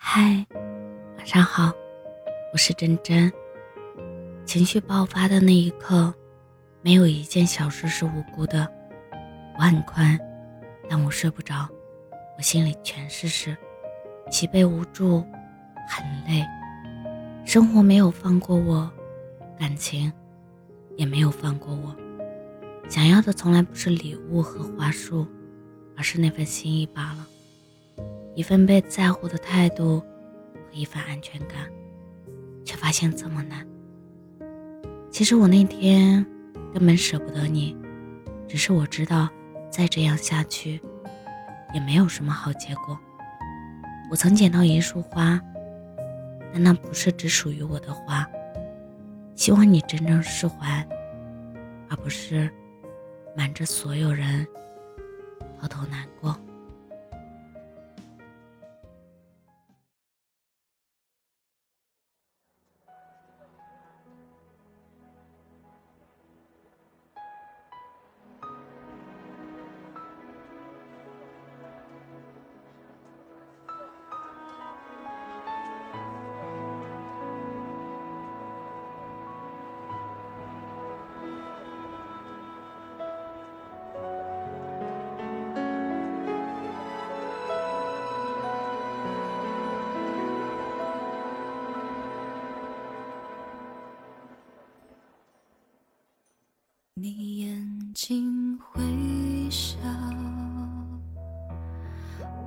嗨，晚上好，我是真真。情绪爆发的那一刻，没有一件小事是无辜的。我很困，但我睡不着，我心里全是事，疲惫无助，很累。生活没有放过我，感情也没有放过我。想要的从来不是礼物和花束，而是那份心意罢了。一份被在乎的态度和一份安全感，却发现这么难。其实我那天根本舍不得你，只是我知道再这样下去也没有什么好结果。我曾捡到一束花，但那不是只属于我的花。希望你真正释怀，而不是瞒着所有人偷偷难过。你眼睛会笑，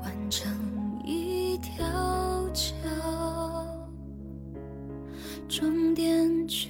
弯成一条桥，终点却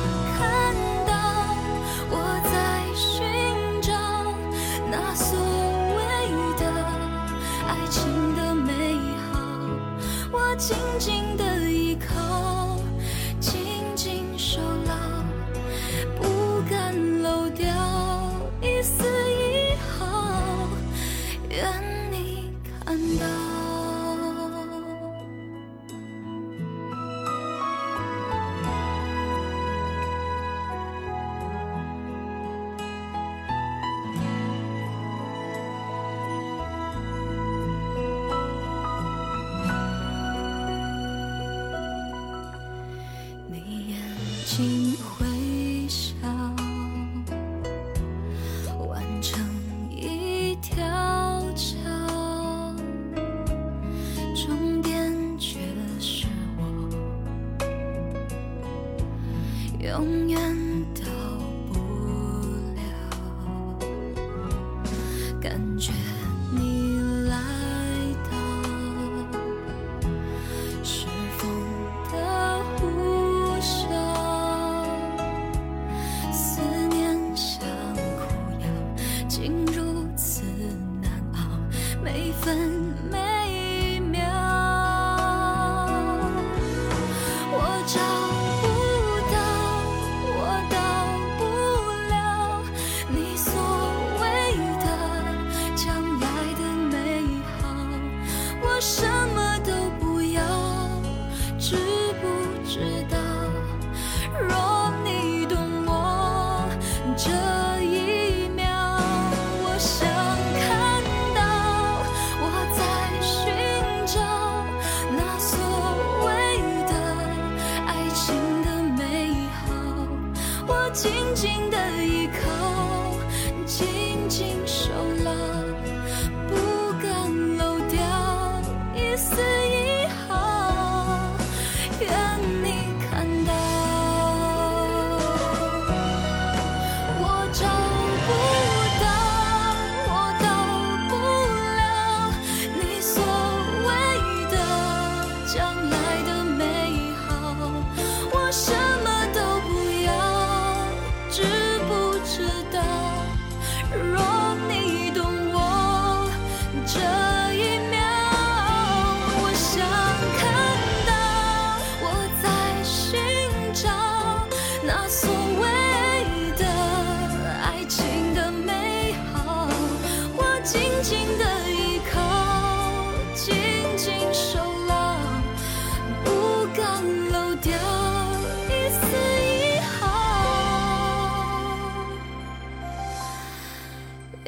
紧紧的依靠，紧紧守牢，不敢漏掉一丝一毫，愿你看到。心微笑，完成一条桥，终点却是我，永远的。分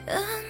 Good.